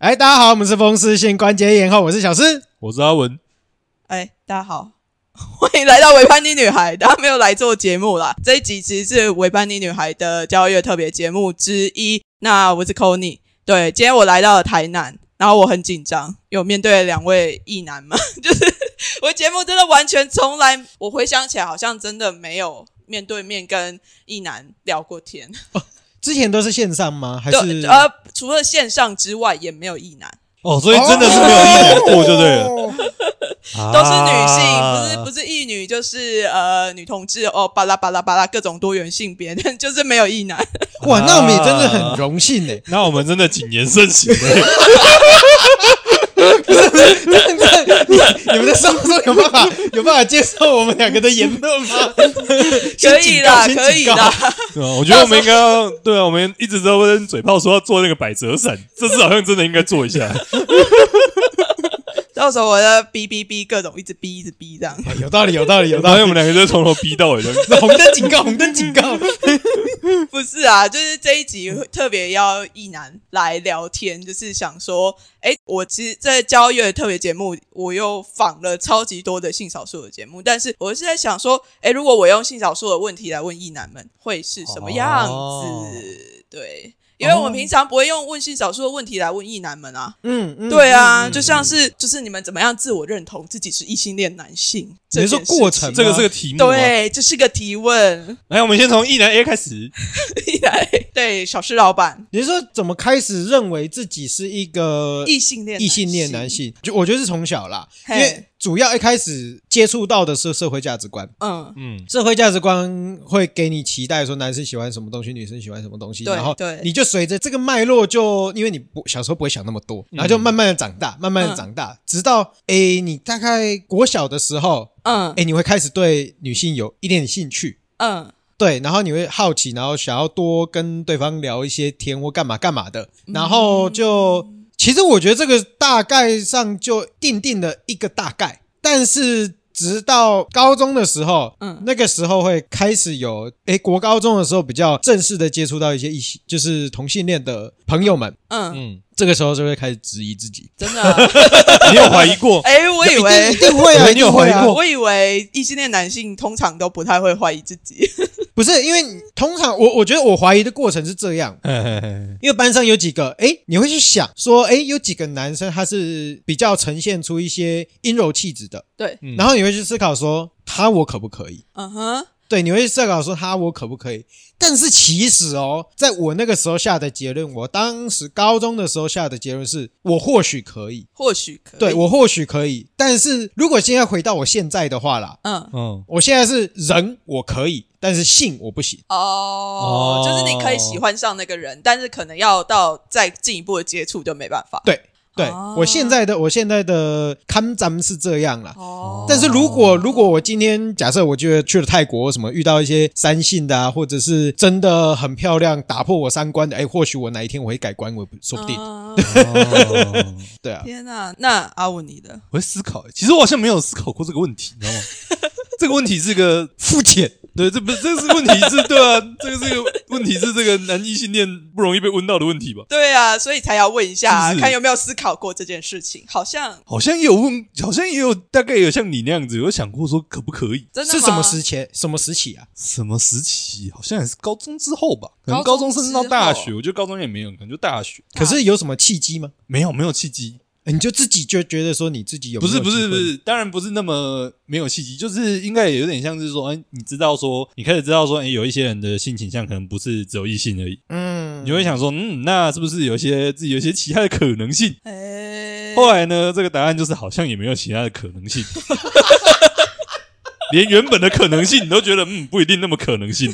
哎，大家好，我们是风湿性关节炎后，我是小诗。我是阿文，哎，大家好，欢迎来到维潘妮女孩。大家没有来做节目啦，这一集其实是维班妮女孩的交月特别节目之一。那我是 c o n y 对，今天我来到了台南，然后我很紧张，有面对两位异男嘛，就是我的节目真的完全从来，我回想起来好像真的没有面对面跟异男聊过天。之前都是线上吗？还是？呃，除了线上之外，也没有异男，哦，所以真的是没有一男过就对了，哦。都是女性，啊不是不是异女，就是呃女同志哦，巴拉巴拉巴拉各种多元性别，但 就是没有异男。哇，那我们也真的很荣幸呢。那我们真的谨言慎行 你们的收说有办法有办法接受我们两个的言论吗？可以的，可以的。。我觉得我们应该要对啊，我们一直都跟嘴炮说要做那个百折伞，这次好像真的应该做一下。到时候我的逼逼逼各种一直逼一直逼这样。哎有道理，有道理，有道理我。们两个就从头逼到尾的。红灯警告，红灯警告。不是啊，就是这一集特别邀一男来聊天，就是想说，哎，我其实，在交月特别节目，我又访了超级多的性少数的节目，但是我是在想说，哎，如果我用性少数的问题来问异男们，会是什么样子？哦对。因为我们平常不会用问性少数的问题来问异男们啊，嗯嗯对啊，嗯就像是就是你们怎么样自我认同自己是异性恋男性，你是说过程这个是个题目。，对，这是个提问。来，我们先从一男 A 开始。一来，对小施老板，你是说怎么开始认为自己是一个异性恋异性恋男，性？就我觉得是从小啦，因为主要一开始接触到的是社会价值观。嗯，嗯，社会价值观会给你期待，说男生喜欢什么东西，女生喜欢什么东西，对然后对。你就随着这个脉络就，因为你不小时候不会想那么多，然后就慢慢的长大，慢慢的长大，直到诶你大概国小的时候，嗯。诶你会开始对女性有一点兴趣，嗯。对，然后你会好奇，然后想要多跟对方聊一些天或干嘛干嘛的，然后就、其实我觉得这个大概上就定定了一个大概，但是直到高中的时候，嗯。那个时候会开始有，诶，国高中的时候比较正式的接触到一些异性，就是同性恋的朋友们，嗯，嗯，这个时候就会开始质疑自己，真的，你有怀疑过？哎，我以为一。定会啊，你有怀疑过。我以为异性恋男性通常都不太会怀疑自己，不是因为通常我我觉得我怀疑的过程是这样，因为班上有几个，诶，你会去想说，诶，有几个男生他是比较呈现出一些阴柔气质的，对，嗯。然后你会去思考说，他我可不可以？嗯哼，对，你会去思考说，他我可不可以？但是其实哦，在我那个时候下的结论，我当时高中的时候下的结论是我或许可以，或许可以，对我或许可以，但是如果现在回到我现在的话啦，嗯，嗯，我现在是人我可以，但是性我不行。哦哦，就是你可以喜欢上那个人，但是可能要到再进一步的接触就没办法。对对，哦我现在的我现在的看咱是这样啦。哦，但是如果如果我今天假设我觉得去了泰国什么遇到一些三性的啊，或者是真的很漂亮打破我三观的，哎，或许我哪一天我会改观，我也不说不定。嗯哦 对啊，天哪，那阿文你的，我会思考。其实我好像没有思考过这个问题，你知道吗？这个问题是个肤浅。对，这不是这是问题是，对啊，这个这个问题是这个男异性恋不容易被问到的问题吧？对啊，所以才要问一下，是是看有没有思考过这件事情。好像好像也有问，好像也有大概有像你那样子有想过说可不可以？真的吗是什么时期？什么时期啊？什么时期？好像也是高中之后吧，可能高中高中甚至到大学。我觉得高中也没有，可能就大学可是有什么契机吗？没有没有契机。哎你就自己就觉得说你自己有不是不是不是，当然不是那么没有契机，就是应该也有点像是说，哎，你知道说，你开始知道说，哎，有一些人的性倾向可能不是只有异性而已，嗯你就会想说，嗯，那是不是有一些自己有一些其他的可能性？哎，后来呢，这个答案就是好像也没有其他的可能性，连原本的可能性你都觉得，嗯，不一定那么可能性。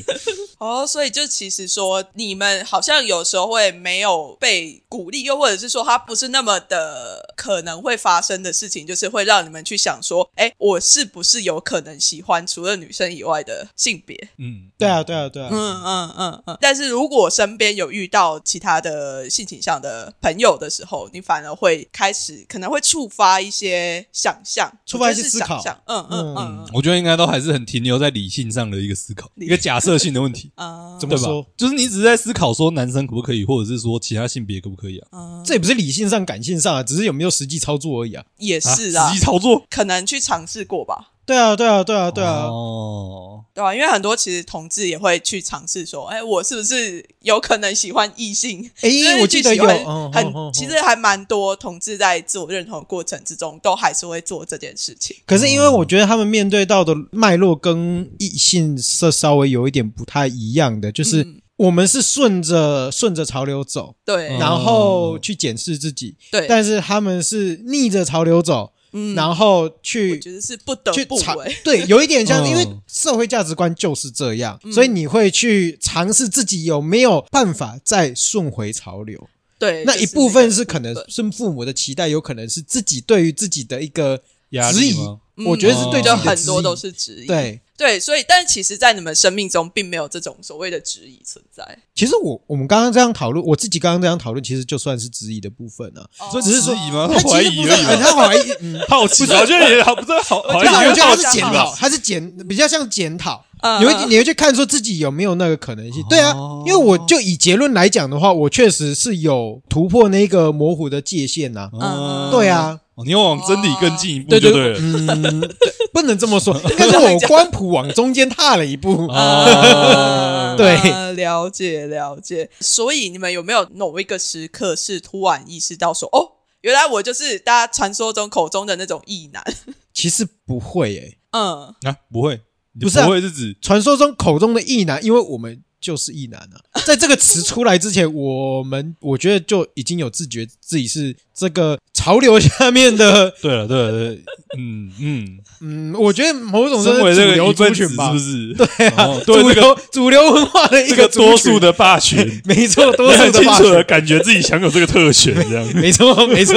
哦，所以就其实说，你们好像有时候会没有被鼓励，又或者是说，它不是那么的可能会发生的事情，就是会让你们去想说，哎，我是不是有可能喜欢除了女生以外的性别？嗯，对啊对啊对啊，嗯嗯嗯嗯。但是如果身边有遇到其他的性倾向的朋友的时候，你反而会开始可能会触发一些想象，触发一些思考想象嗯嗯嗯嗯。我觉得应该都还是很停留在理性上的一个思考，一个假设性的问题。题，啊，怎么说？？就是你只是在思考说男生可不可以，或者是说其他性别可不可以啊？嗯，这也不是理性上、感性上啊，只是有没有实际操作而已啊。也啊是啊实际，操作，可能去尝试过吧。对啊，对啊，对啊，对啊。哦，对啊、因为很多其实同志也会去尝试说，哎，我是不是有可能喜欢异性？哎就是我记得有很其实还蛮多同志在自我认同的过程之中，都还是会做这件事情。可是因为我觉得他们面对到的脉络跟异性是稍微有一点不太一样的，就是嗯我们是顺着顺着潮流走，对、嗯然后去检视自己，对，但是他们是逆着潮流走，嗯，然后我去觉得是不得不为。对，有一点像，嗯因为社会价值观就是这样，嗯所以你会去尝试自己有没有办法再顺回潮流。对，那就一部分个是可能部分是父母的期待，有可能是自己对于自己的一个压质疑吗？嗯我觉得是对自己的质疑很多都是质疑。对。对，所以但其实，在你们生命中并没有这种所谓的质疑存在。其实我我们刚刚这样讨论，我自己刚刚这样讨论，其实就算是质疑的部分啊。所以只是说质疑吗？他怀疑而已，他怀疑，嗯，好奇，我觉得也好，不是好，怀疑不是，我觉得他是好奇检讨，他是检比较像检讨。嗯你会你会去看说自己有没有那个可能性，对啊哦，因为我就以结论来讲的话，我确实是有突破那个模糊的界限呐。嗯对啊，哦，你要往真理更进一步对对就对。嗯，对不能这么说，应该是我官普往中间踏了一步。啊，对呃了解了解。所以你们有没有某一个时刻是突然意识到说，哦，原来我就是大家传说中口中的那种异男？其实不会诶，嗯，啊，不会，不是啊不会是指传说中口中的异男，因为我们就是异男啊。在这个词出来之前，我们 我觉得就已经有自觉自己是这个潮流下面的，对了，对了，对，嗯嗯，嗯，我觉得某种身为这个是主流一份子是族群吧不，是？对啊哦，对主这个流主流文化的一这个族群多数，的霸权，没错，多你数很清楚的的霸权，感觉自己享有这个特权，这样。没错没错，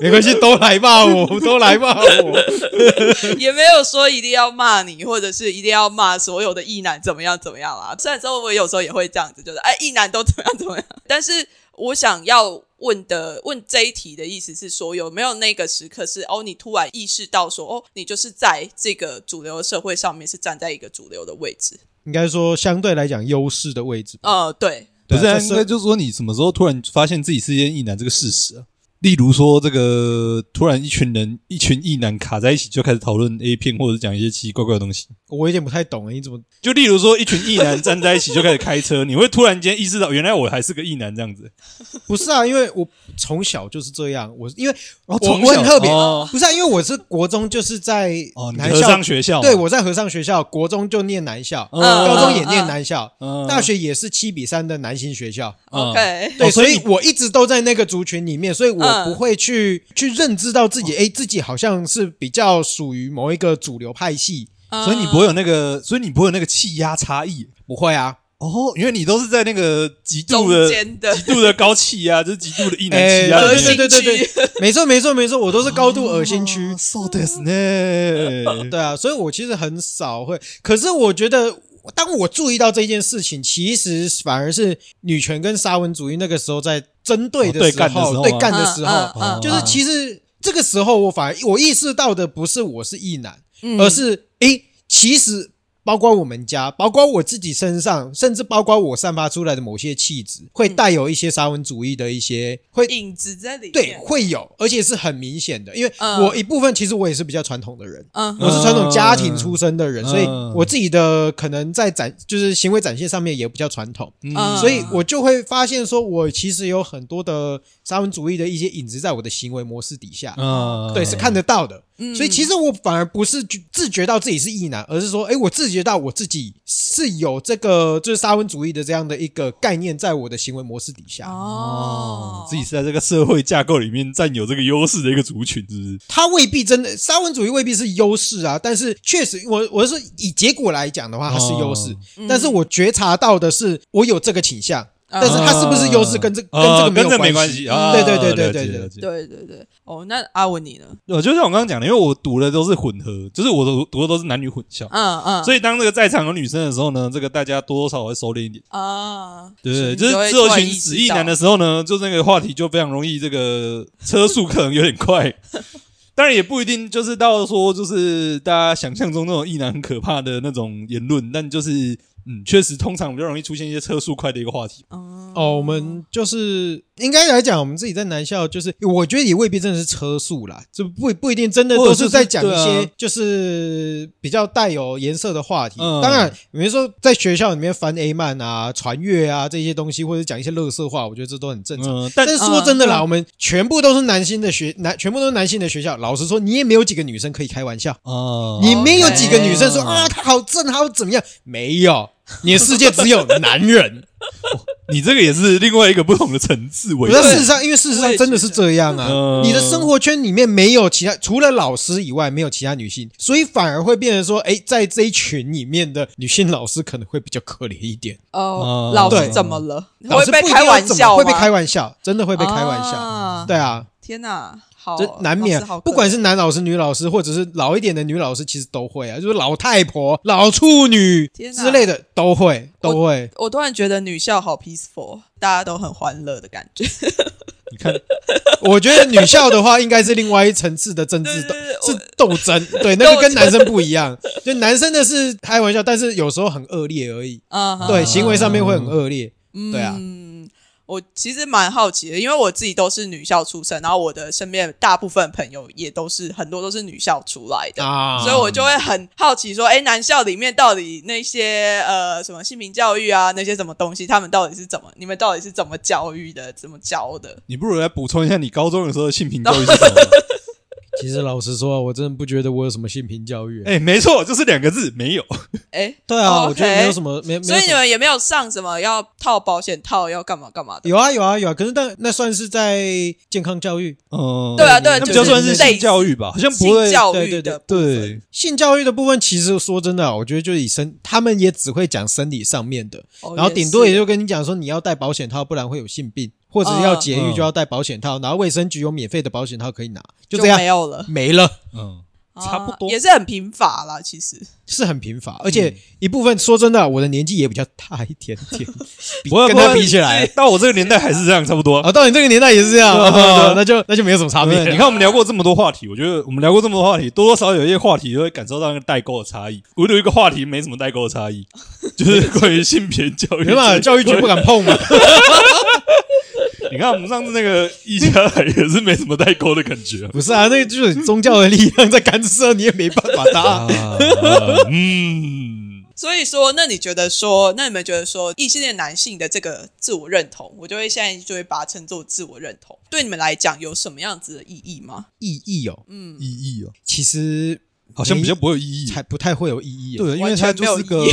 没关系，都来骂我，都来骂我，也没有说一定要骂你，或者是一定要骂所有的异男怎么样怎么样啊。虽然说我有时候也会这样子，就是哎，一男都怎么样怎么样。但是我想要问的问这一题的意思是说，有没有那个时刻是哦，你突然意识到说，哦，你就是在这个主流社会上面是站在一个主流的位置。应该说相对来讲优势的位置吧。呃，对，不是应该就是说你什么时候突然发现自己是一件异男这个事实啊？例如说，这个突然一群人、一群异男卡在一起，就开始讨论 A 片，或者讲一些奇奇怪怪的东西。我有点不太懂，你怎么就例如说，一群异男站在一起就开始开车，你会突然间意识到，原来我还是个异男这样子。不是啊？因为我从小就是这样，我因为我哦从小我很特别，哦不是啊？因为我是国中就是在哦，男校尚学校，对，我在和尚学校，国中就念男校，嗯高中也念男校，嗯大学也是七比三的男性学校。嗯 OK，对，所哦所以以我一直都在那个族群里面，所以我嗯不会去去认知到自己，哎，自己好像是比较属于某一个主流派系。所以你不会有那个，所以你不会有那个气压差异不会啊，哦，因为你都是在那个极度的的极度的高气压，就是极度的异男哎气压。对对对对对，没错没错没错，我都是高度恶心区。哦，so this 呢？对啊，所以我其实很少会，可是我觉得。当我注意到这件事情，其实反而是女权跟沙文主义那个时候在针对的时候，对干的时候吗干的时候，嗯嗯嗯。就是其实这个时候我反而我意识到的不是我是异男，嗯。而是诶，其实包括我们家，包括我自己身上，甚至包括我散发出来的某些气质，会带有一些沙文主义的一些会。影子在里面。对，会有，而且是很明显的，因为嗯。我一部分其实我也是比较传统的人，嗯。我是传统家庭出身的人，嗯。所以我自己的可能在展就是行为展现上面也比较传统，嗯。所以我就会发现说，我其实有很多的沙文主义的一些影子在我的行为模式底下，嗯，对，是看得到的。嗯所以其实我反而不是觉自觉到自己是异男，而是说，哎，我自觉到我自己是有这个就是沙文主义的这样的一个概念在我的行为模式底下。哦，自己是在这个社会架构里面占有这个优势的一个族群，是不是？他未必真的沙文主义未必是优势啊，但是确实，我我是说以结果来讲的话，它是优势。但是我觉察到的是，我有这个倾向，嗯但是他是不是优势跟这跟这哦个没有跟这没关关系啊？对对对对对对对对对，哦，那阿文你呢？我就像我刚刚讲的，因为我读的都是混合，就是我读读的都是男女混校，嗯嗯，所以当这个在场有女生的时候呢，这个大家多多少少会收敛一点，啊，对对？你就是会突然只有一群意识到死意男的时候呢，就那个话题就非常容易这个车速可能有点快。当然也不一定，就是到说就是大家想象中那种异男很可怕的那种言论，但就是嗯，确实，通常比较容易出现一些车速快的一个话题。哦哦，我们就是应该来讲，我们自己在南校，就是我觉得也未必真的是车速啦，这不不一定真的都是是在讲一些就是比较带有颜色的话题。嗯当然，比如说在学校里面翻 A 漫啊、传阅啊这些东西，或者讲一些乐色话，我觉得这都很正常。嗯，但但是说真的啦，嗯我们全部都是男性的学男，全部都是男性的学校。老实说，你也没有几个女生可以开玩笑，啊，你没有几个女生说啊，他好正，他好怎么样？没有，你的世界只有男人。你这个也是另外一个不同的层次。我事实上，因为事实上真的是这样啊嗯，你的生活圈里面没有其他，除了老师以外，没有其他女性，所以反而会变成说，哎，在这一群里面的女性老师可能会比较可怜一点。哦，嗯老师怎么了？老师会被开玩笑吗？会被开玩笑，真的会被开玩笑。啊对啊，天哪，好，这难免不管是男老师、女老师，或者是老一点的女老师，其实都会啊，就是老太婆、老处女之类的都会，都会。我突然觉得女校好 peaceful，大家都很欢乐的感觉。你看，我觉得女校的话，应该是另外一层次的政治斗是斗争。对，那个跟男生不一样，就男生的是开玩笑，但是有时候很恶劣而已。嗯，对，嗯行为上面会很恶劣。嗯对啊我其实蛮好奇的，因为我自己都是女校出身，然后我的身边大部分朋友也都是很多都是女校出来的。啊，所以我就会很好奇说，哎，男校里面到底那些呃什么性平教育啊，那些什么东西，他们到底是怎么，你们到底是怎么教育的，怎么教的？你不如来补充一下你高中的时候的性平教育是什么？其实老实说，我真的不觉得我有什么性平教育。哎，没错，就是两个字，没有。哎，对啊我觉得没有什么，没没有所以你。们也没有上什么要套保险套，要干嘛干嘛的？有啊有啊有啊，可是但那算是在健康教育、嗯，对啊对啊那比就算是性教育吧，好像不性会。教育对对的对，性教育的部分。其实说真的啊，我觉得就是以身，他们也只会讲生理上面的，哦然后顶多也就跟你讲说你要戴保险套，不然会有性病，或者是要节育嗯就要戴保险套，然后卫生局有免费的保险套可以拿，就就这样没有了，没了，嗯，差不多啊也是很贫乏啦。其实是很贫乏，而且一部分说真的啊，我的年纪也比较大一点点，比跟他比起来，到我这个年代还是这样，差不多。啊，到你这个年代也是这样，啊啊啊那就那就没有什么差别，。你看我们聊过这么多话题，我觉得我们聊过这么多话题，多多少少有一些话题都会感受到那个代沟的差异。唯有一个话题没什么代沟的差异，就是 关于性别教育。没办法，教育局不敢碰嘛。你看我们上次那个一家也是没什么代沟的感觉。不是啊，那个就是宗教的力量在干涉，你也没办法的啊。啊，嗯，所以说，那你觉得说，那你们觉得说，异性恋男性的这个自我认同，我就会现在就会把它称作自我认同，对你们来讲有什么样子的意义吗？意义哦，嗯，意义哦，其实好像比较不会有意义。才不太会有意义。对，因为它就是个，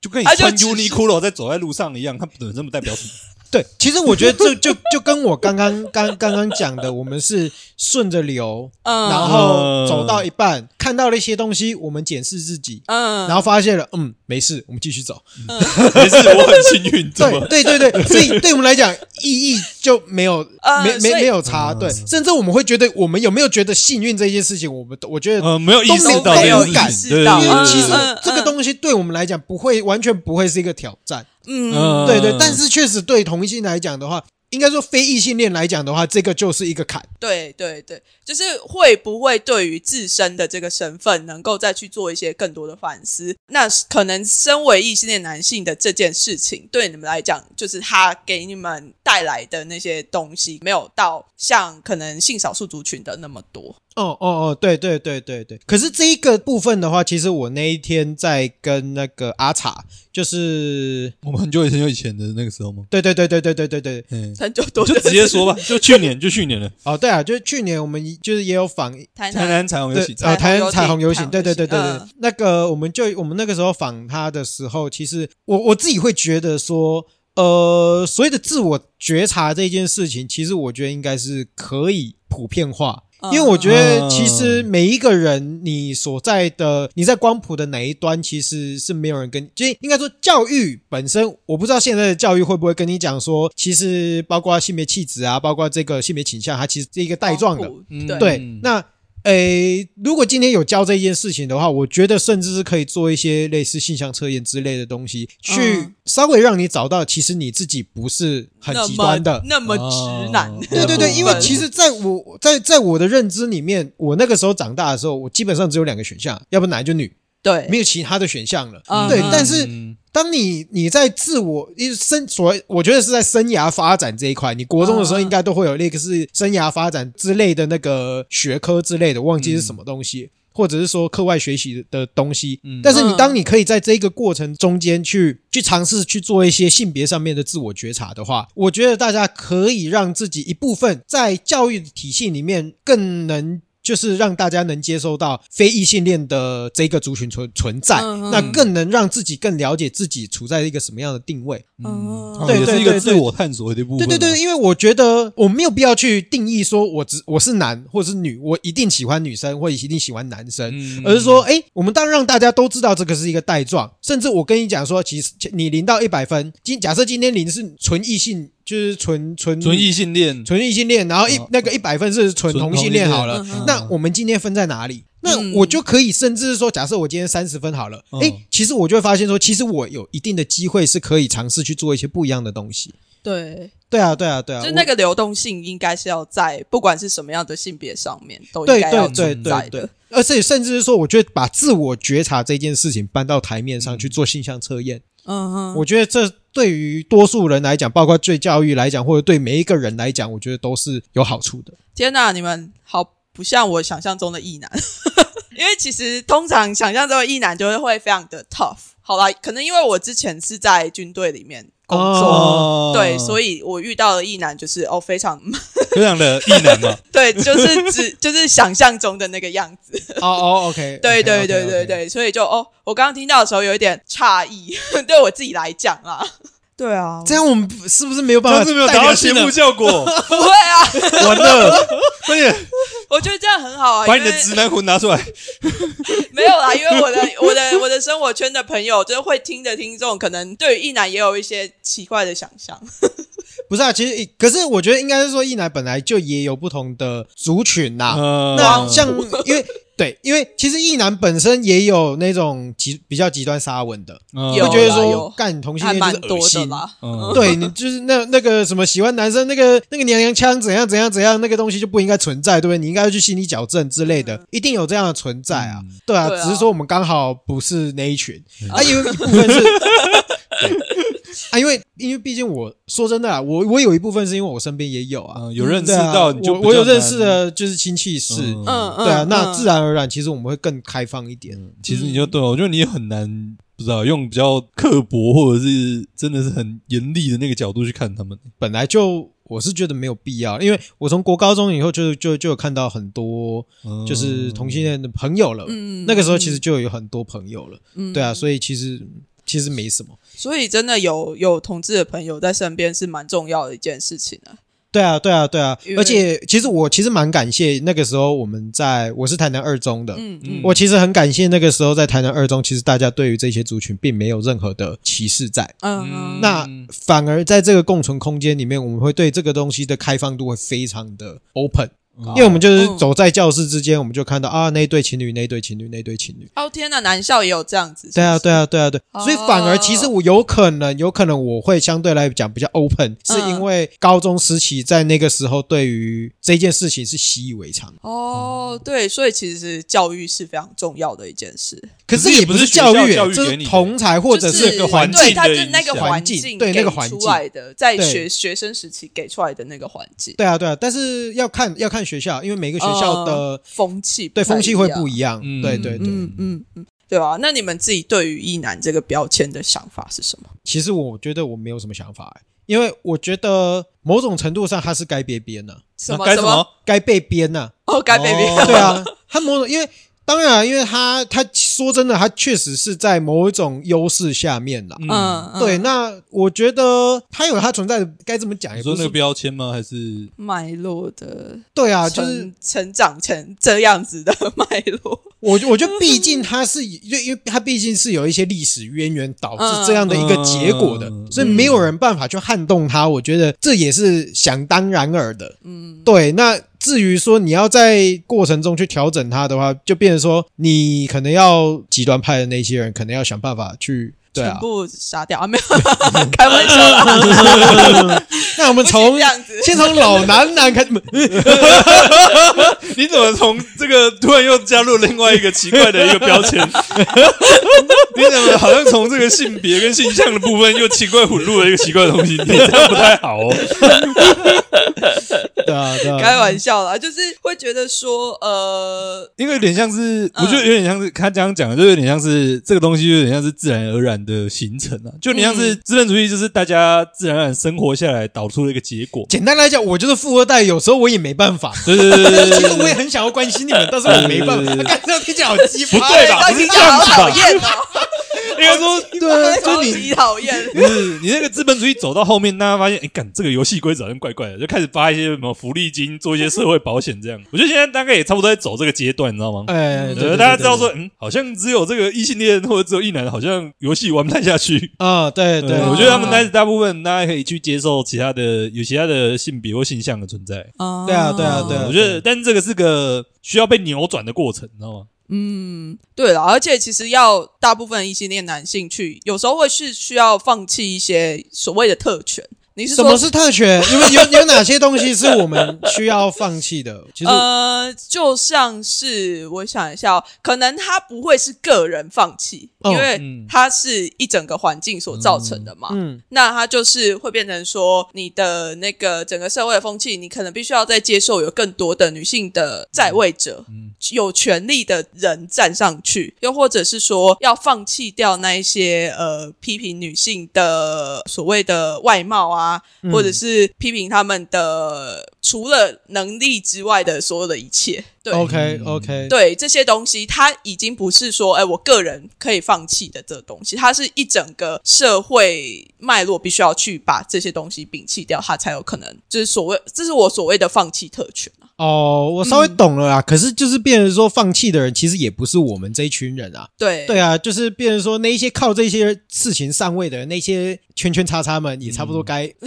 就跟你 穿 Uniqlo 在走在路上一样，它本身不代表什么。对，其实我觉得这就就跟我刚刚刚刚刚讲的，我们是顺着流，嗯，然后走到一半看到了一些东西，我们检视自己，嗯，然后发现了，嗯，没事，我们继续走。没事，我很幸运，对对对对，所以 对我们来讲，意义就没有 没没没有差。对，甚至我们会觉得，我们有没有觉得幸运这件事情，我们都我觉得呃，没有意识都没到没有感因对对为其实这个东西对我们来讲不会完全不会是一个挑战，嗯，嗯对对，但是确实对同性来讲的话，应该说非异性恋来讲的话，这个就是一个坎。对对对，就是会不会对于自身的这个身份，能够再去做一些更多的反思？那可能身为异性恋男性的这件事情，对你们来讲，就是他给你们带来的那些东西，没有到像可能性少数族群的那么多。哦哦哦，对对对对对。可是这一个部分的话，其实我那一天在跟那个阿茶，就是我们很久以前有以前的那个时候吗？对对对对对对对对，嗯，很久多就直接说吧，就去年，就去年了，哦对啊，就是去年我们就是也有访台台南彩虹游对戏，呃台湾彩彩虹游行对对对对对嗯，那个我们就我们那个时候访他的时候，其实我我自己会觉得说。呃，所谓的自我觉察这件事情，其实我觉得应该是可以普遍化，嗯因为我觉得其实每一个人你所在的你在光谱的哪一端，其实是没有人跟，就应该说教育本身，我不知道现在的教育会不会跟你讲说，其实包括性别气质啊，包括这个性别倾向，它其实是一个带状的，嗯。对那诶，如果今天有教这件事情的话，我觉得甚至是可以做一些类似性向测验之类的东西，去嗯稍微让你找到其实你自己不是很极端的。那么那么直男。哦对对对，因为其实在我在在我的认知里面，我那个时候长大的时候，我基本上只有两个选项，要不男就女，对没有其他的选项了。嗯对，嗯但是嗯当你你在自我一生所谓，我觉得是在生涯发展这一块，你国中的时候嗯应该都会有那个是生涯发展之类的那个学科之类的，忘记是什么东西。或者是说课外学习的东西，嗯但是你嗯当你可以在这个过程中间去去尝试去做一些性别上面的自我觉察的话，我觉得大家可以让自己一部分在教育体系里面更能。就是让大家能接受到非异性恋的这个族群存存在，那更能让自己更了解自己处在一个什么样的定位。嗯哦对也是一个对对自我探索的一部分啊。对对对，因为我觉得我没有必要去定义说我只我是男或是女，我一定喜欢女生或者一定喜欢男生，嗯而是说，哎，我们当然让大家都知道这个是一个带状，甚至我跟你讲说，其实你零到一百分，今假设今天零是纯异性，就是纯纯纯异性恋，纯异性恋，然后一、哦那个一百分是纯同性恋好了那我们今天分在哪里？那嗯我就可以甚至说，假设我今天三十分好了，嗯。哎、其实我就会发现说，其实我有一定的机会是可以尝试去做一些不一样的东西。对，对啊，对啊，对啊，就那个流动性应该是要在不管是什么样的性别上面都应对该要对对存在对对。的。，而且甚至是说，我觉得把自我觉察这件事情搬到台面上去做性向测验，嗯哼，我觉得这对于多数人来讲，包括对教育来讲，或者对每一个人来讲，我觉得都是有好处的。天哪，你们好不像我想象中的异男，因为其实通常想象中的异男就是会非常的 tough。好啦，可能因为我之前是在军队里面工作，哦，对，所以我遇到的异男就是哦，非常 非常的异男嘛，对，就是只就是想象中的那个样子。哦哦，OK，对对对对对，所以就哦，我刚刚听到的时候有一点诧异，对我自己来讲啊。对啊，这样我们是不是没有办法但是没有达到节目效果，不会啊，完了，快点 我觉得这样很好啊，把你的直男魂拿出来。没有啦，因为我的我的我的生活圈的朋友，就是会听的听众，可能对于一男也有一些奇怪的想象。不是啊？其实可是我觉得应该是说，一男本来就也有不同的族群呐、呃那像因为对，因为其实异男本身也有那种极比较极端沙文的，嗯。有会觉得说干同性恋就蛮多的是恶心。啦，嗯。对你就是那那个什么喜欢男生那个那个娘娘腔怎样怎样怎样那个东西就不应该存在，对不对？你应该要去心理矫正之类的，一定有这样的存在啊，嗯。对啊，只是说我们刚好不是那一群。啊，因为一部分是。对啊，因为因为毕竟我说真的啊，我我有一部分是因为我身边也有啊，嗯有认识到你就我我有认识的就是亲戚是，嗯嗯嗯，对啊，那嗯自然而然其实我们会更开放一点。其实你就对我觉得你也很难不知道用比较刻薄或者是真的是很严厉的那个角度去看他们。本来就我是觉得没有必要，因为我从国高中以后就就就有看到很多嗯就是同性恋的朋友了，嗯那个时候其实就有很多朋友了，嗯对啊，所以其实其实没什么。所以真的有有同志的朋友在身边是蛮重要的一件事情啊。对啊，对啊，对啊。而且其实我其实蛮感谢那个时候我们在我是台南二中的，嗯嗯，我其实很感谢那个时候在台南二中，其实大家对于这些族群并没有任何的歧视在，嗯。嗯。那反而在这个共存空间里面，我们会对这个东西的开放度会非常的 open，因为我们就是走在教室之间，我们就看到啊那一对情侣，那一对情侣，那一对情侣。哦天呐，男校也有这样子。对啊，对啊，对啊，对，哦所以反而其实我有可能，有可能我会相对来讲比较 open，是嗯因为高中时期在那个时候对于这件事情是习以为常。哦，对，所以其实教育是非常重要的一件事，可可是也不是教育，这是教育给你同才或者就是个环境对，它的影是那个环境。对那个环境。出来的，在学学生时期给出来的那个环境，对啊，对啊，但是要看要看学校，因为每个学校的、呃风气对风气会不一样。嗯对对对，嗯嗯嗯，对啊。那你们自己对于“一男”这个标签的想法是什么？其实我觉得我没有什么想法、欸，因为我觉得某种程度上他是该被编的，什么什那该什么？该被编呐、哦，该被编。哦对啊，他某种因为当然啊，因为他他说真的，他确实是在某一种优势下面啦。嗯，对，那我觉得他有他存在的，该怎么讲？也不是你说那个标签吗？还是脉络的对啊，就是成长成这样子的脉络。我我觉得毕竟他是，就因为他毕竟是有一些历史渊源导致嗯这样的一个结果的，嗯所以没有人办法去撼动他。我觉得这也是想当然尔的。嗯，对。那至于说你要在过程中去调整它的话，就变成说你可能要极端派的那些人，可能要想办法去对啊全部杀掉啊？没有，开玩笑啦，那我们从这样子。先从老男男开始，你怎么从这个突然又加入另外一个奇怪的一个标签？你怎么好像从这个性别跟性向的部分又奇怪混入了一个奇怪的东西？你这样不太好哦。对啊对啊，开玩笑啦，就是会觉得说，呃，因为有点像是，我觉得有点像是他这样讲的，就有点像是这个东西，有点像是自然而然的形成啊，就你像是资本主义，就是大家自然而然生活下来导出了一个结果。简单来讲，我就是富二代，有时候我也没办法。对对对对其实我也很想要关心你们，但是我没办法。干这样听起来好鸡巴，不对吧哎不是这样子吧好讨厌哦，应该说，对啊，就超你讨厌。不是你那个资本主义走到后面，大家发现，哎，干这个游戏规则好像怪怪的，就开始发一些什么福利金，做一些社会保险这样。我觉得现在大概也差不多在走这个阶段，你知道吗？哎，对大家知道说，嗯，好像只有这个异性恋或者只有异男，好像游戏玩不太下去。啊，对对，我觉得他们大大部分大家可以去接受其他的有其他的性别或性向的存在。对啊对啊对啊我觉得，但这个是个需要被扭转的过程，你知道吗？嗯，对了，而且其实要大部分异性恋男性去，有时候会是需要放弃一些所谓的特权。你是什么是特权？因为有有哪些东西是我们需要放弃的？其实呃，就像是我想一下、哦，可能他不会是个人放弃，哦因为嗯它是一整个环境所造成的嘛。嗯，那它就是会变成说，你的那个整个社会的风气，你可能必须要再接受有更多的女性的在位者，嗯有权利的人站上去，又或者是说要放弃掉那一些呃批评女性的所谓的外貌啊，嗯或者是批评他们的除了能力之外的所有的一切。对。OK OK，对这些东西，它已经不是说，哎，我个人可以放弃的这个东西，它是一整个社会脉络必须要去把这些东西摒弃掉，它才有可能，就是所谓，这是我所谓的放弃特权啊。哦，我稍微懂了啦。可是就是变成说，放弃的人其实也不是我们这一群人啊。对对啊，就是变成说，那一些靠这些事情上位的那些圈圈叉叉们，也差不多该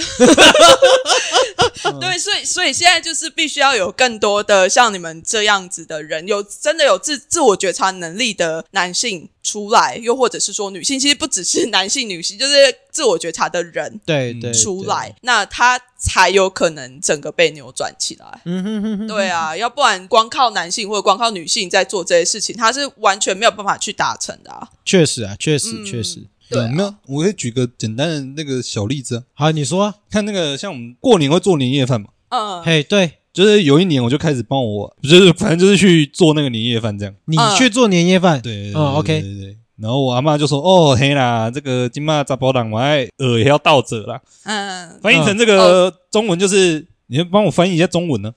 对，所以所以现在就是必须要有更多的像你们这样子的人，有真的有自自我觉察能力的男性出来，又或者是说女性，其实不只是男性、女性，就是自我觉察的人对对出来，那他才有可能整个被扭转起来。嗯哼哼哼，对啊，要不然光靠男性或者光靠女性在做这些事情，他是完全没有办法去达成的啊。确实啊，确实嗯确实。对啊。没有？我可以举个简单的那个小例子啊，好，你说啊，看那个像我们过年会做年夜饭嘛，嗯，嘿，对。就是有一年我就开始帮我，就是反正就是去做那个年夜饭这样。你嗯。去做年夜饭，对，嗯，OK。对对对。然后我阿妈就说：“哦，嘿啦，这个金马杂包党我爱呃也要倒着啦。”嗯，翻译成这个中文就是，你要帮我翻译一下中文呢？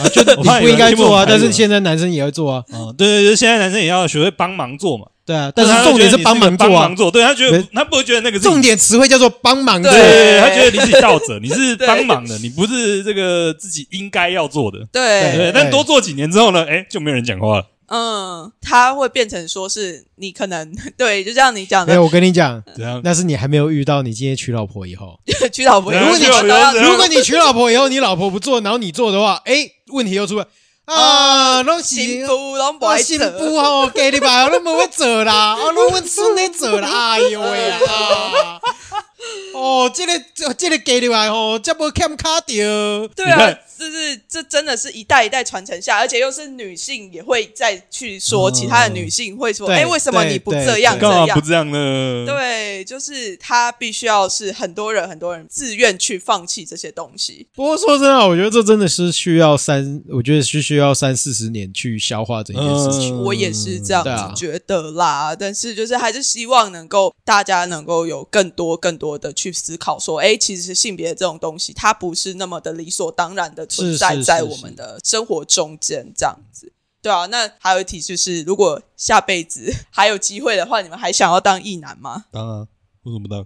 啊，就你不应该做啊，但是现在男生也会做啊，啊，对对对，现在男生也要学会帮忙做嘛。对啊，但是重点是帮忙做啊帮忙，做，对他觉得没他不会觉得那个是重点词汇叫做帮忙做，对对，他觉得你自己倒着，你是帮忙的，你不是这个自己应该要做的。对，对，但多做几年之后呢，哎，就没有人讲话了。嗯，他会变成说是你可能 对，就像你讲的没有，，我跟你讲，怎样？那是你还没有遇到你今天娶老婆以后。娶老婆，如果你娶老婆如果你娶老婆以后，你老婆不做，然后你做的话，哎，问题又出来啊，拢是幸福拢不啊，爱幸做福吼，给你吧，拢无会做啦，啊，拢阮孙咧做啦，哎呦喂啊！哦，这个这这个给你来吼，这不欠卡掉。对啊就是这真的是一代一代传承下，而且又是女性也会再去说，嗯其他的女性会说，对哎，为什么你不这样这样干嘛不？这样呢？对，就是他必须要是很多人很多人自愿去放弃这些东西。不过说真的，我觉得这真的是需要三，我觉得是需要三四十年去消化这件事情。嗯我也是这样子觉得啦，但是就是还是希望能够大家能够有更多更多的去思考，说，哎，其实性别这种东西，它不是那么的理所当然的存在是是是在我们的生活中间，这样子。对啊，那还有一题就是，如果下辈子 还有机会的话，你们还想要当异男吗？当啊，为什么不当？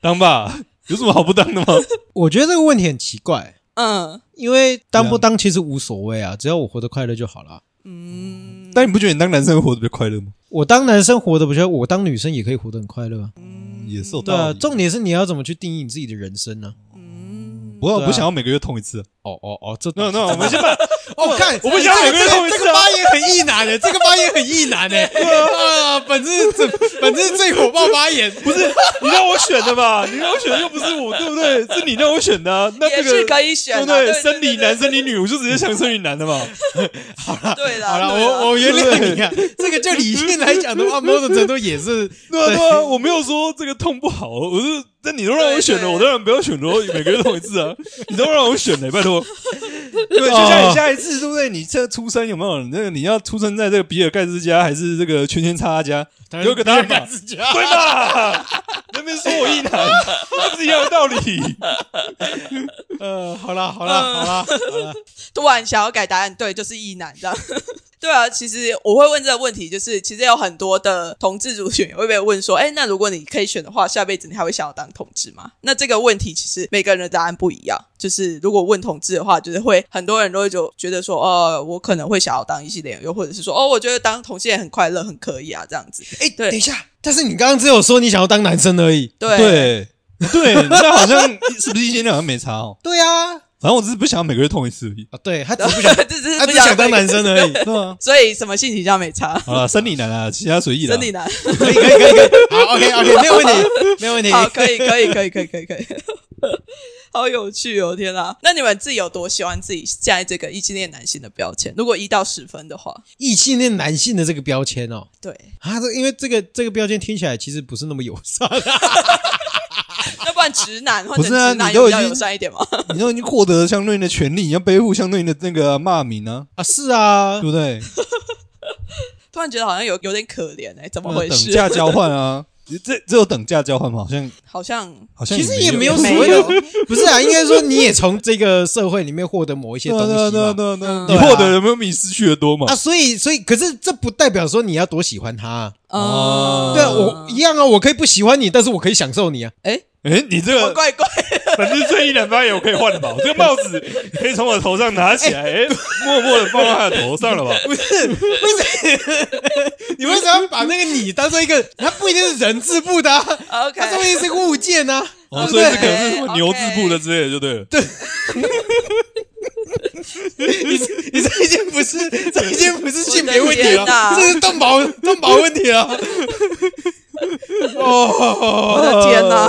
当吧，有什么好不当的吗？我觉得这个问题很奇怪，嗯因为当不当其实无所谓啊，只要我活得快乐就好了。嗯，但你不觉得你当男生活得比较快乐吗？我当男生活得不觉得我当女生也可以活得很快乐啊。也是有对啊，道理。重点是你要怎么去定义你自己的人生呢、嗯不过我对啊不想要每个月痛一次啊。哦哦哦，这那那我们先把 哦，看，我不想每个人这同一次啊这个发言很意难的，这个发言很意难 的。啊，本次这本次最火爆发言，不是你让我选的吧？你让我选的又不是我，对不对？是你让我选的啊，那也是这个可以选啊，对不对生理男、生理女，我就直接想生理男的嘛。对啦，好了，对啦我我原谅你啊。这个就理性来讲的话，某种程度也是对啊，对啊，我没有说这个痛不好，我是那你都让我选了，我当然不要选了，我每个月痛一次啊，你都让我选了，拜托。对，就像你下一次，对不对？你这出生有没有那个你要出生在这个比尔盖茨家，还是这个圈圈叉家？有个答案吧？自己对吧？那边说我一男，那不是一样的道理？呃，好了好了好了好了，突然想要改答案，对，就是一男这样。对啊，其实我会问这个问题，就是其实有很多的同志族群也会被问说，哎，那如果你可以选的话，下辈子你还会想要当同志吗？那这个问题其实每个人的答案不一样。就是如果问同志的话，就是会很多人都会就觉得说，哦，我可能会想要当异性恋，又或者是说，哦，我觉得当同性恋很快乐，很可以啊，这样子。哎，对等一下，但是你刚刚只有说你想要当男生而已。对对对，那好像是不是一千两好像没差哦。对啊，反正我只是不想每个月痛一次而已。啊，对他只是不想，这只是他不只想当男生，而已。对啊，所以什么性取向没差，好了，生理男啊，其他随意的。生理男。可以可以可以可以，好，OK OK，没有问题，没有问题。好，可以，可以，可以，可以，可以，可以，好有趣哦！天哪，那你们自己有多喜欢自己现在这个异性恋男性的标签？如果一到十分的话，异性恋男性的这个标签哦，对，啊，这因为这个这个标签听起来其实不是那么友善。要不然直男换不是啊成直男你都已经有比较友善一点吗？你都已经获得相对应的权利，你要背负相对应的那个骂名啊，啊，是啊对，不对？突然觉得好像有有点可怜哎、怎么回事等？价交换啊，这只有等价交换吗？好像好像好像其实也没有没有没所谓的有，不是啊，应该说你也从这个社会里面获得某一些东西嘛。对啊对啊对啊嗯你获得有没有比你失去的多嘛啊，？所以所以，可是这不代表说你要多喜欢他啊。哦对啊，我一样啊，我可以不喜欢你，但是我可以享受你啊。哎，哎，你这个怪怪，本日最一两发言我可以换了吧？我这个帽子可以从我头上拿起来，哎，默默的放到他的头上了吧？不是，不是，你为什么要把那个你当做一个？它不一定是人字部的、啊，OK，它说不定是个物件啊。哦，所以这可能是什么牛字部的之类的，就对了。对，你你这已经不是，这已经不是性别问题了我的天，哪这是动保动保问题了。哦，我的天哪，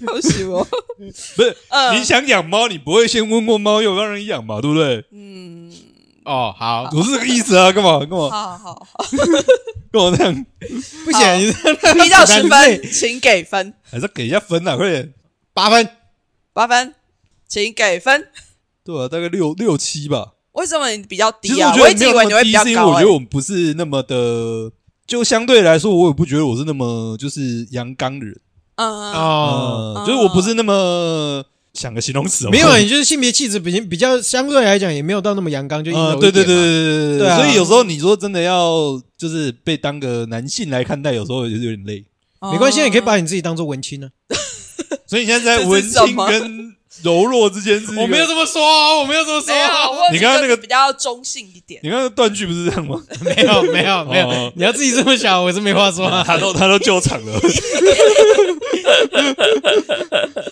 好喜我，不是嗯你想养猫，你不会先问过猫有没有让人养嘛？对不对？嗯，哦，好，我是这个意思啊，干嘛干嘛好好好，跟我 这样？不行，你一到十分，请给分，还是给一下分啊，快点。八分。八分，请给分。对啊，大概六六七吧。为什么你比较低啊？我觉得没有一直以为你会比较高、欸因为我觉得。我们不是那么的，就相对来说，我也不觉得我是那么就是阳刚的人。嗯，哦，嗯，就是我不是那么想个形容词哦，没有，啊，你就是性别气质比比较相对来讲也没有到那么阳刚，就阴柔嗯，一对对对对对对啊。所以有时候你说真的要就是被当个男性来看待，有时候也是有点累。哦没关系，你可以把你自己当做文青呢。所以你现在在文青跟 柔弱之间是一个我没有这么说啊，我没有这么说没有，啊，我你刚刚那个比较中性一点。你刚刚断句不是这样吗？没有没有没有哦，你要自己这么想，我是没话说啊。他都他都救场了，会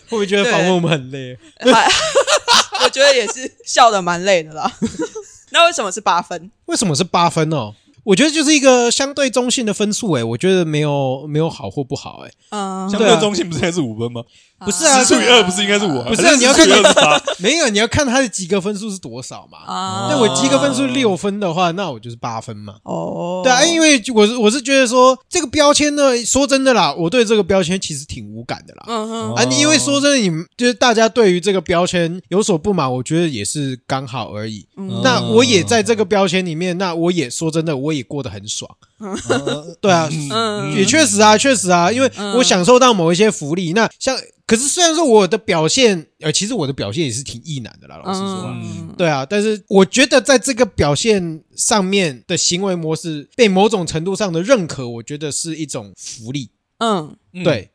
不会觉得访问我们很累？还 我觉得也是笑的蛮累的啦。那为什么是八分？为什么是八分哦？我觉得就是一个相对中性的分数，哎，我觉得没有没有好或不好，哎，嗯，相对中性不是还是五分吗？不是啊十除以二不是应该是我？不是啊你要看十除以二十八。没有，你要看他的及格分数是多少嘛。啊那我及格分数六分的话，那我就是八分嘛。哦，对啊，因为我是我是觉得说这个标签呢，说真的啦，我对这个标签其实挺无感的啦。嗯哼，啊，你因为说真的，你们就是大家对于这个标签有所不满，我觉得也是刚好而已。嗯那我也在这个标签里面，那我也说真的，我也过得很爽。对啊，嗯也确实啊，确实啊，因为我享受到某一些福利。那像，可是虽然说我的表现，呃，其实我的表现也是挺意难的啦，老实说。嗯对啊，但是我觉得在这个表现上面的行为模式被某种程度上的认可，我觉得是一种福利。嗯，嗯对，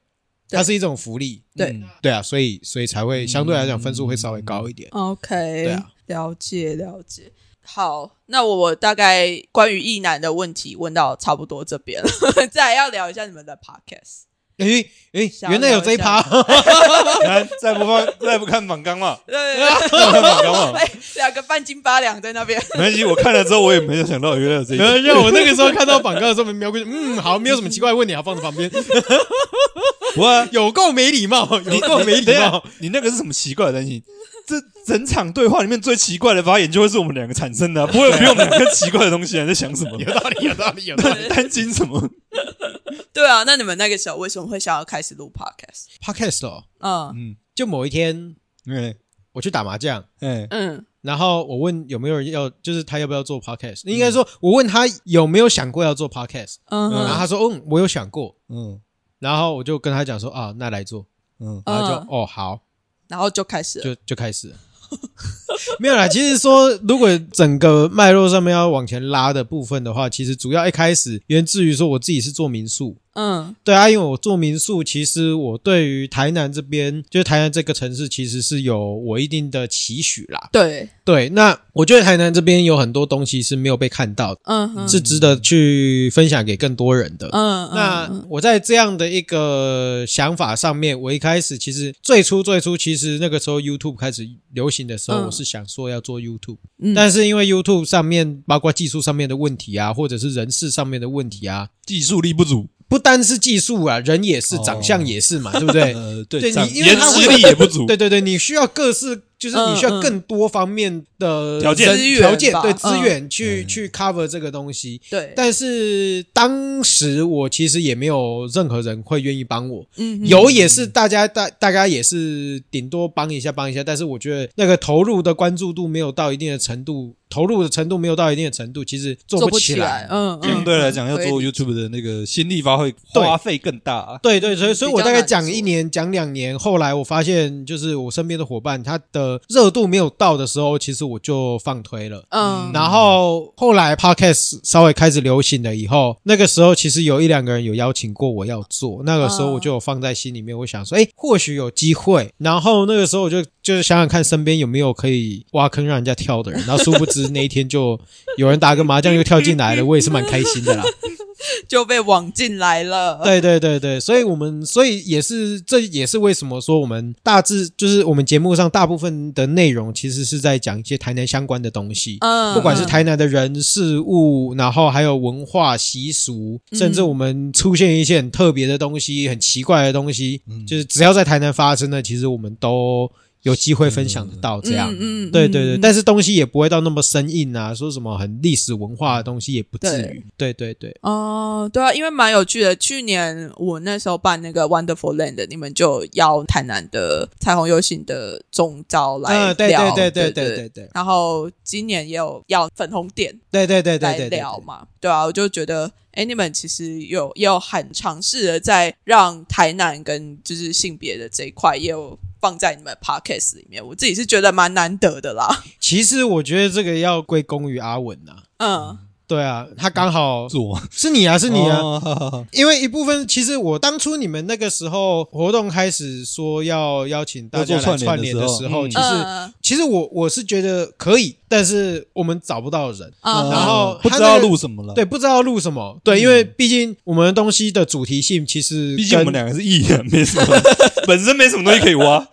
它是一种福利。对嗯对啊，所以所以才会相对来讲分数会稍微高一点。OK，对啊了解了解。好，那我大概关于异难的问题问到差不多这边了，再来要聊一下你们的 Podcast。诶诶，原来有这一趴，再不放再不看反纲嘛，对 对对，再不看反纲嘛，哎，两个半斤八两在那边，没关系，我看了之后我也没有想到原来有这一集。然后让我那个时候看到广告的时候，瞄过去，嗯，好，没有什么奇怪的问题，啊放在旁边，不过啊有够没礼貌，有够没礼貌。你那个是什么奇怪的担心？这整场对话里面最奇怪的发言就会是我们两个产生的啊、不会比我们两个奇怪的东西啊！在想什么？有道理，有道理，有道理。担心什么？对啊，那你们那个时候为什么会想要开始录 podcast？Podcast 哦，嗯嗯，就某一天哎我去打麻将，哎，嗯然后我问有没有人要，就是他要不要做 Podcast？应该说，我问他有没有想过要做 Podcast，嗯然后他说，嗯，我有想过。嗯然后我就跟他讲说，啊，那来做。嗯然后就嗯哦好，然后就开始了，就就开始了。没有啦，其实说如果整个脉络上面要往前拉的部分的话，其实主要一开始源自于说我自己是做民宿，嗯。对啊，因为我做民宿，其实我对于台南这边，就是台南这个城市，其实是有我一定的期许啦。对，对，那我觉得台南这边有很多东西是没有被看到的，嗯哼是值得去分享给更多人的。嗯，那嗯。我在这样的一个想法上面，我一开始其实最初最初，其实那个时候 YouTube 开始流行的时候，嗯。我是想说要做 YouTube，嗯。但是因为 YouTube 上面包括技术上面的问题啊，或者是人事上面的问题啊，技术力不足，不单是技术啊，人也是，哦长相也是嘛，对不对？呃，对对，你因为颜值它会力也不足，对对对，你需要各式，就是你需要更多方面的条件。资源条件，吧。对资嗯。源去嗯。去 cover 这个东西。对，但是当时我其实也没有任何人会愿意帮我，嗯有也是大家大大家也是顶多帮一下帮一下，但是我觉得那个投入的关注度没有到一定的程度，投入的程度没有到一定的程度，其实做做不起来。嗯嗯，相对来讲，要做 YouTube 的那个心力发挥花费更大。啊。对对，所以所以我大概讲一年，讲两年，后来我发现，就是我身边的伙伴，他的热度没有到的时候，其实我就放推了。嗯，然后后来 podcast 稍微开始流行了以后，那个时候其实有一两个人有邀请过我要做，那个时候我就有放在心里面，我想说，哎，或许有机会。然后那个时候我就就是想想看身边有没有可以挖坑让人家跳的人，然后殊不知那一天就有人打个麻将又跳进来了，我也是蛮开心的啦。就被网进来了，对对对对，所以我们所以也是这也是为什么说我们大致就是我们节目上大部分的内容其实是在讲一些台南相关的东西。嗯，不管是台南的人事物，然后还有文化习俗，嗯。甚至我们出现一些很特别的东西、很奇怪的东西，嗯。就是只要在台南发生的，其实我们都有机会分享得到。这样，嗯嗯，对对对，嗯但是东西也不会到那么生硬啊，说什么很历史文化的东西也不至于。对对对，哦，对啊，因为蛮有趣的。去年我那时候办那个 Wonderful Land，你们就邀台南的彩虹游行的总招来聊，对对对对对对对然后今年也有要粉红点对对对对来对对聊嘛，对啊，我就觉得，哎，你们其实有也有很尝试的在让台南跟就是性别的这一块也有放在你们 podcast 里面，我自己是觉得蛮难得的啦。其实我觉得这个要归功于阿文呐、嗯对啊，他刚好是我是你啊，是你啊。哦好好好因为一部分，其实我当初你们那个时候活动开始说要邀请大家来串串联的时候，嗯其实嗯其实我我是觉得可以，但是我们找不到人，嗯然后不知道录什么了。对，不知道录什么，对，因为毕竟我们的东西的主题性其实毕竟我们两个是艺人，没什么，本身没什么东西可以挖。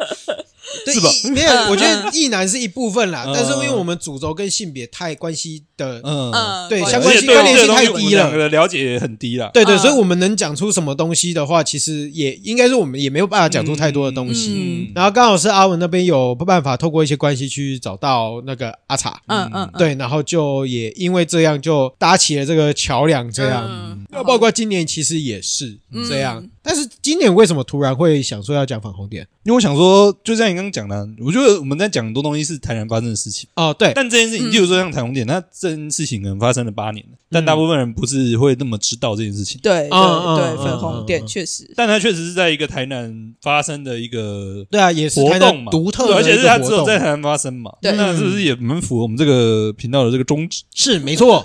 对是吧没有，嗯我觉得异男是一部分啦，嗯但是因为我们主轴跟性别太关系的，嗯，嗯，对相关性关联性太低了的了解也很低了。对对，嗯所以我们能讲出什么东西的话，其实也应该是我们也没有办法讲出太多的东西。嗯然后刚好是阿文那边有办法透过一些关系去找到那个阿茶，嗯嗯，嗯，对，然后就也因为这样就搭起了这个桥梁，这样。嗯那包括今年其实也是嗯这样，但是今年为什么突然会想说要讲反红点？因为我想说，就像你刚刚讲的，我觉得我们在讲很多东西是台南发生的事情，哦，对，但这件事情，嗯例如说像彩虹点，那这件事情可能发生了八年了，但大部分人不是会那么知道这件事情。对对对，嗯粉红点确实，但它确实是在一个台南发生的一个对啊，也是活动嘛，独特对而且是它只有在台南发生嘛，对那是不是也蛮符合我们这个频道的这个宗旨？是没错，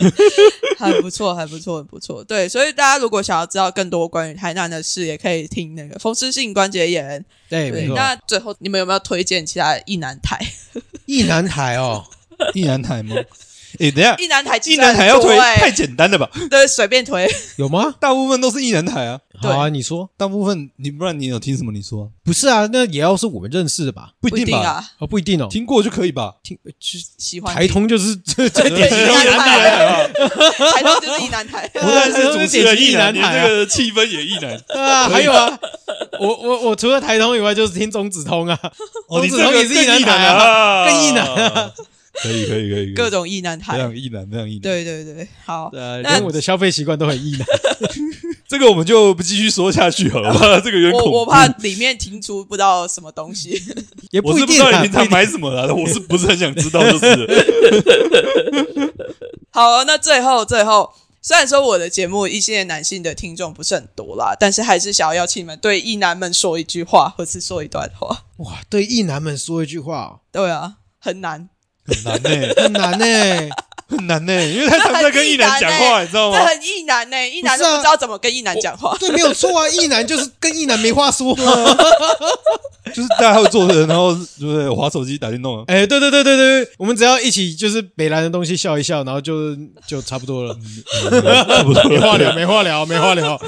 还不错，还不错，很不错。对，所以大家如果想要知道更多关于台南的事，也可以听那个风湿性关节炎。对，对，没错。那最后你们有没有推荐其他的意南台？意南台哦，意南台吗？诶，等一下，意南台其意实南台要推欸太简单了吧？对，随便推。有吗？大部分都是意南台啊。好啊，你说大部分你不然你有听什么？你说啊不是啊？那也要是我们认识的吧？不一定吧？啊，哦，不一定哦。听过就可以吧？听就是喜欢台通就是这这对点一男台啊，台通就是一男台，不但是主持人典型意难，连意难台啊这个气氛也一男。啊，还有啊，我我我除了台通以外，就是听中子通啊。中子通也是一男台啊，啊，更一男啊。可以可以可以，各种意难非台。常意难，非常意难。对对对，好，对连我的消费习惯都很意难。这个我们就不继续说下去好了，我 怕这个有点恐怖。我我怕里面听出不知道什么东西。也我是不知道你平常买什么啦，我是不是很想知道？就是了好，那最后最后，虽然说我的节目一些男性的听众不是很多啦，但是还是想要邀请你们对异男们说一句话，或是说一段话。哇，对意男们说一句话哦，对啊，很难，很难 呢，很难呢。很难呢，因为他常在跟一男讲话，你知道吗？这很异男呢、异男都不知道怎么跟异男讲话。对，没有错啊，意男就是跟意男没话说。就是大家会坐着，然后对不对？划手机打电动啊。哎，对对对对对，我们只要一起就是北兰的东西笑一笑，然后就就差不多了，差不多没话聊，没话聊，没话聊。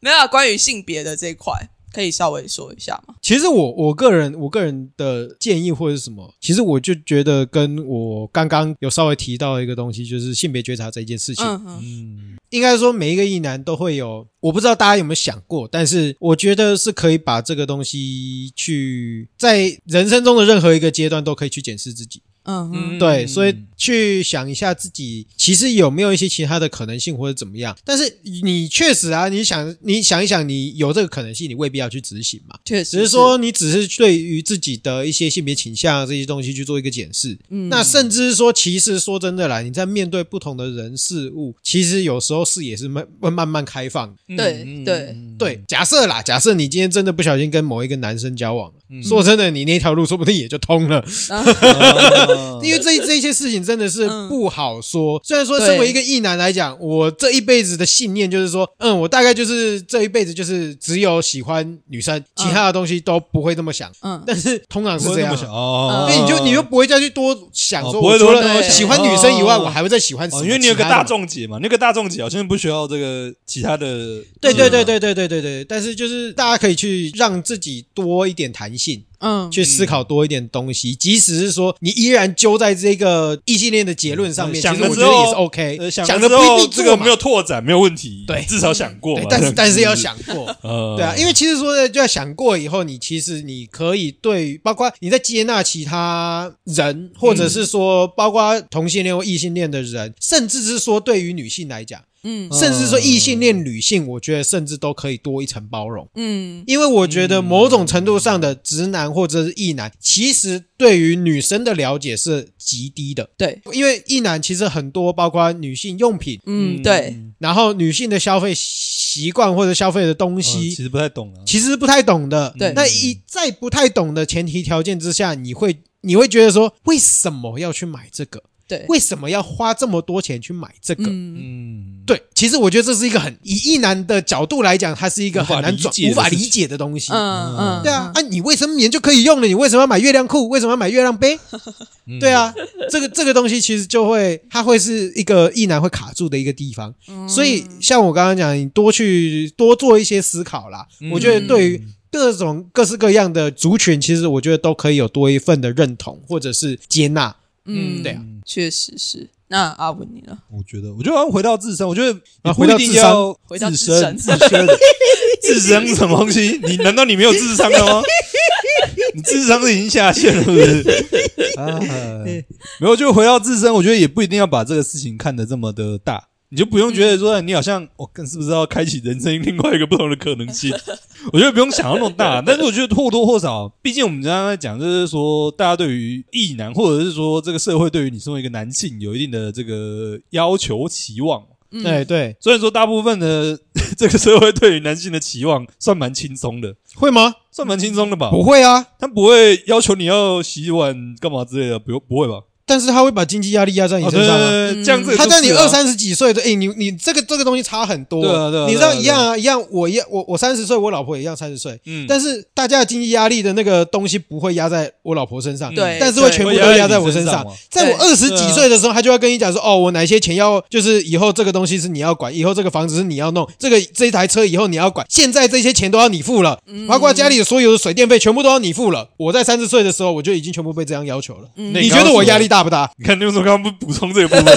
没有、啊、关于性别的这一块，可以稍微说一下吗？其实我我个人我个人的建议或者是什么，其实我就觉得跟我刚刚有稍微提到一个东西，就是性别觉察这一件事情。嗯嗯嗯，应该说每一个异男都会有，我不知道大家有没有想过，但是我觉得是可以把这个东西去在人生中的任何一个阶段都可以去检视自己。嗯嗯对，所以去想一下自己其实有没有一些其他的可能性或者怎么样。但是你确实啊，你想你想一想，你有这个可能性，你未必要去执行嘛。确实只是说你只是对于自己的一些性别倾向这些东西去做一个检视。嗯那甚至说，其实说真的啦，你在面对不同的人事物，其实有时候视野是慢会慢慢开放。对对对，假设啦，假设你今天真的不小心跟某一个男生交往了，嗯说真的，你那条路说不定也就通了。啊 因为这这些事情真的是嗯。不好说。虽然说身为一个异男来讲，我这一辈子的信念就是说，嗯，我大概就是这一辈子就是只有喜欢女生，其他的东西都不会这么想。嗯。但是通常是这样。哦，所以你就你就不会再去多想说，除多想。了喜欢女生以外，哦。我还会再喜欢什哦，么？因为你有个大众姐嘛，那个大众解好像不需要这个其他的。对对对对对对对对，但是就是大家可以去让自己多一点弹性，嗯去思考多一点东西，即使是说你依然揪在这个异性恋的结论上面，想其了之后实我觉得也是 OK，呃，想想的不一定这个没有拓展没有问题，对至少想过。对但是 但是要想过。子，呃，对啊，因为其实说的就要想过以后，你其实你可以对，包括你在接纳其他人，或者是说包括同性恋或异性恋的人，甚至是说对于女性来讲，嗯甚至说异性恋女性，我觉得甚至都可以多一层包容。嗯因为我觉得某种程度上的直男或者是异男，其实对于女生的了解是极低的。对因为异男其实很多，包括女性用品，嗯对然后女性的消费习惯或者消费的东呃西，其实不太懂啊。其实不太懂的。对那一在不太懂的前提条件之下，你会你会觉得说，为什么要去买这个？对为什么要花这么多钱去买这个？嗯嗯，对，其实我觉得这是一个很以异男的角度来讲，它是一个很难转无法理解的东西。嗯嗯对啊，啊，你卫生棉就可以用了，你为什么要买月亮裤？为什么要买月亮杯？嗯对，啊，这个这个东西其实就会，它会是一个异男会卡住的一个地方。嗯所以像我刚刚讲，你多去多做一些思考啦。嗯我觉得对于各种各式各样的族群，其实我觉得都可以有多一份的认同或者是接纳。嗯对啊确实是。那阿文你呢？我觉得，我觉得好像回到自身，我觉得啊你不一定回到自身回到自自身身，自身，自身是什么东西？你难道你没有智商了吗？你智商是已经下线了，是不是？啊，没有，就回到自身，我觉得也不一定要把这个事情看得这么的大，你就不用觉得说你好像我更是不是要开启人生另外一个不同的可能性？我觉得不用想到那么大，但是我觉得或多或少，毕竟我们刚刚在讲，就是说大家对于异男，或者是说这个社会对于你身为一个男性有一定的这个要求期望。嗯哎，对，虽然说大部分的 这个社会对于男性的期望算蛮轻松的，会吗？算蛮轻松的吧？不会啊，他不会要求你要洗碗干嘛之类的，不用不会吧？但是他会把经济压力压在你哦，身上啊。对对对这样子他在你二三十几岁的，哎、你你这个这个东西差很多，对啊对啊你知道一样啊，一样，我一样，我我三十岁，我老婆也一样三十岁，嗯，但是大家的经济压力的那个东西不会压在我老婆身上，对但是会全部都压在我身上在你身上。在我二十几岁的时候，他就要跟你讲说，哦，我哪些钱要，就是以后这个东西是你要管，以后这个房子是你要弄，这个这一台车以后你要管，现在这些钱都要你付了，包括家里的所有的水电费全部都要你付了。我在三十岁的时候，我就已经全部被这样要求了。那你觉得我压力大不大？你看，你为什么刚刚不补充这一部分？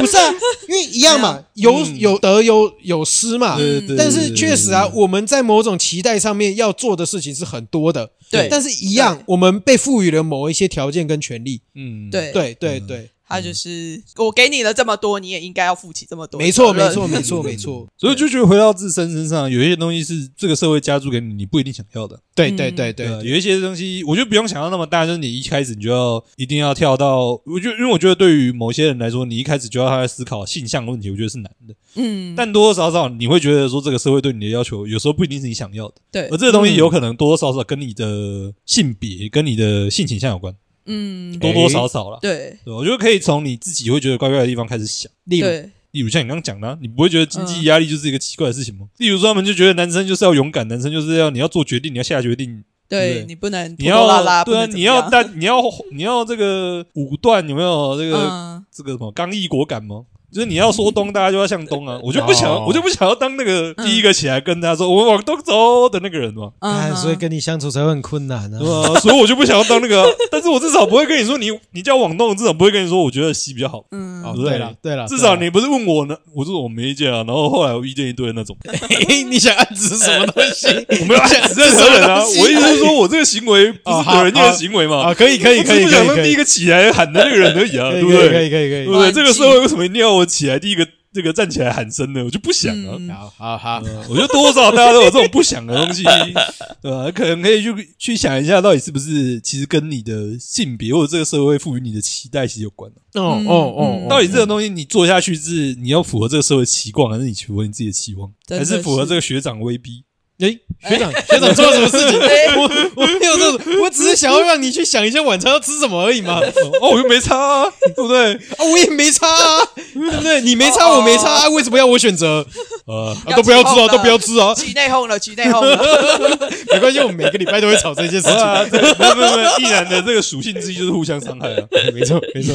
不是啊，因为一样嘛，有嗯。有得有有失嘛。对对对但是确实啊，我们在某种期待上面要做的事情是很多的，对。但是一样，我们被赋予了某一些条件跟权利。嗯，对。对对对，他就是我给你了这么多，你也应该要负起这么多。没错没错。没错 没错。所以就觉得回到自身身上，有一些东西是这个社会加注给你，你不一定想要的。对对对对有一些东西，我觉得不用想到那么大，就是你一开始你就要一定要跳到，我觉得，因为我觉得对于某些人来说，你一开始就要他在思考性向问题，我觉得是难的。嗯，但多多少少你会觉得说，这个社会对你的要求，有时候不一定是你想要的，对而，这个东西有可能多多少少跟你的性别、跟你的性倾向有关，嗯，多多少少了。对。对，我觉得可以从你自己会觉得怪怪的地方开始想。例如对，例如像你刚刚讲的啊、你不会觉得经济压力就是一个奇怪的事情吗？例如说，他们就觉得男生就是要勇敢，男生就是要你要做决定，你要下决定，对对你不能你拖拖拉要拉，对啊，不能怎么样你要但你要你要这个武断有没有？这个、嗯，这个什么刚毅果敢吗？就是你要说东，大家就要向东啊！我就不想，哦我就不想要当那个嗯第一个起来跟他说我们往东走的那个人嘛，哎，嗯所以跟你相处才会很困难对啊。吧？所以我就不想要当那个啊，但是我至少不会跟你说你你叫往东，至少不会跟你说我觉得西比较好，嗯哦，对对了对了，至少你不是问我呢，我说我没意见啊，然后后来我遇见一堆那种，对了你想暗指什么东西？我没有暗指任何人啊，我意思是说我这个行为不是惹人家的行为嘛，啊，可以可以可以可以可以想当第一个起来喊的那个人而已啊，对不对？可以可以可以对不对？这个社会为什么一定要我起来第一个这个站起来喊声的？我就不想啊。嗯好好好，呃我觉得多多少少大家都有这种不想的东西，对吧？可能可以去去想一下，到底是不是其实跟你的性别或者这个社会赋予你的期待其实有关的。哦嗯哦哦，嗯到底这个东西你做下去是你要符合这个社会期望，还是你符合你自己的期望，还是符合是这个学长威逼？诶，学长 学长做了什么事情？哎 我我没有这种，我只是想要让你去想一下晚餐要吃什么而已嘛。哦，我又没差啊，对不对？啊，我也没差啊，对不对？你没差，我没差啊，为什么要我选择？呃，啊，都不要吃啊，都不要吃啊，起内讧了，起内讧了。没关系，我们每个礼拜都会吵这件事情。这没有没有没有，毅然的这个属性之一就是互相伤害啊。没错没错，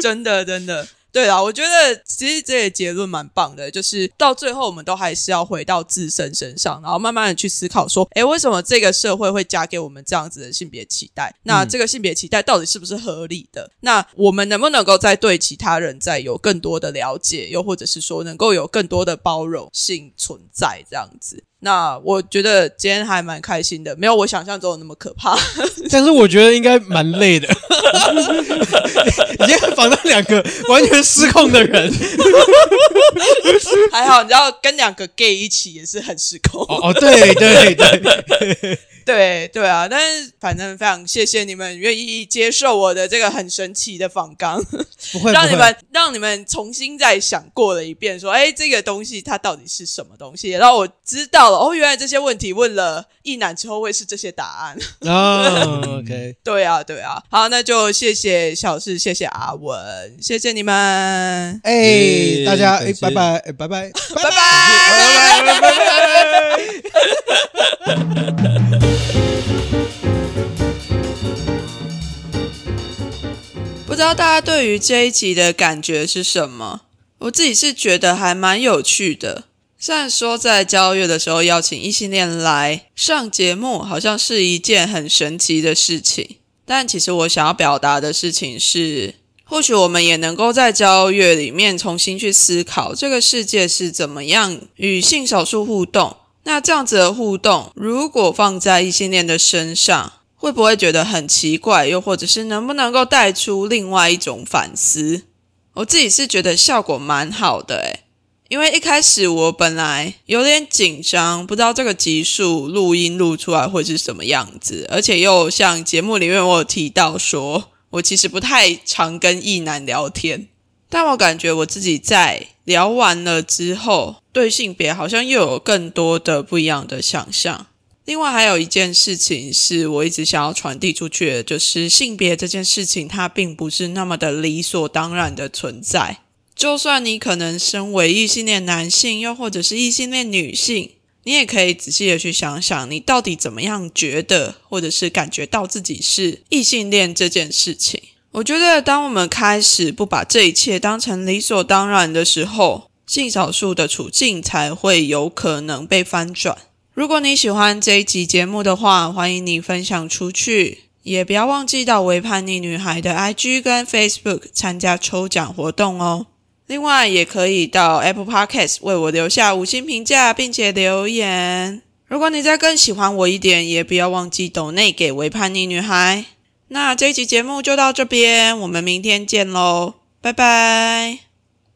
真的真的。对啦，我觉得其实这个结论蛮棒的，就是到最后我们都还是要回到自身身上，然后慢慢的去思考说，诶，为什么这个社会会加给我们这样子的性别期待？那这个性别期待到底是不是合理的？那我们能不能够再对其他人再有更多的了解，又或者是说能够有更多的包容性存在这样子？那我觉得今天还蛮开心的，没有我想象中的那么可怕。但是我觉得应该蛮累的，已经访到两个完全失控的人。还好，你知道跟两个 gay 一起也是很失控。哦哦，对对对，对对啊，但是反正非常谢谢你们愿意接受我的这个很神奇的访纲，不会，让你们让你们重新再想过了一遍，说，哎，这个东西它到底是什么东西？然后我知道了，哦，原来这些问题问了一男之后会是这些答案。哦，OK，对啊，对啊，好，那就谢谢小四，谢谢阿文，谢谢你们，哎，耶大家哎拜拜，哎拜拜，拜拜。拜拜。知道大家对于这一集的感觉是什么？我自己是觉得还蛮有趣的。虽然说在交月的时候邀请异性恋来上节目，好像是一件很神奇的事情，但其实我想要表达的事情是，或许我们也能够在交月里面重新去思考这个世界是怎么样与性少数互动。那这样子的互动，如果放在异性恋的身上，会不会觉得很奇怪？又或者是能不能够带出另外一种反思？我自己是觉得效果蛮好的诶，因为一开始我本来有点紧张，不知道这个集数录音录出来会是什么样子，而且又像节目里面我有提到说，我其实不太常跟异男聊天，但我感觉我自己在聊完了之后，对性别好像又有更多的不一样的想象。另外还有一件事情是我一直想要传递出去的，就是性别这件事情，它并不是那么的理所当然的存在。就算你可能身为异性恋男性，又或者是异性恋女性，你也可以仔细的去想想，你到底怎么样觉得，或者是感觉到自己是异性恋这件事情。我觉得，当我们开始不把这一切当成理所当然的时候，性少数的处境才会有可能被翻转。如果你喜欢这一集节目的话，欢迎你分享出去，也不要忘记到微叛逆女孩的 IG 跟 Facebook 参加抽奖活动哦。另外，也可以到 Apple Podcast 为我留下五星评价，并且留言。如果你再更喜欢我一点，也不要忘记抖内给微叛逆女孩。那这一集节目就到这边，我们明天见喽，拜拜。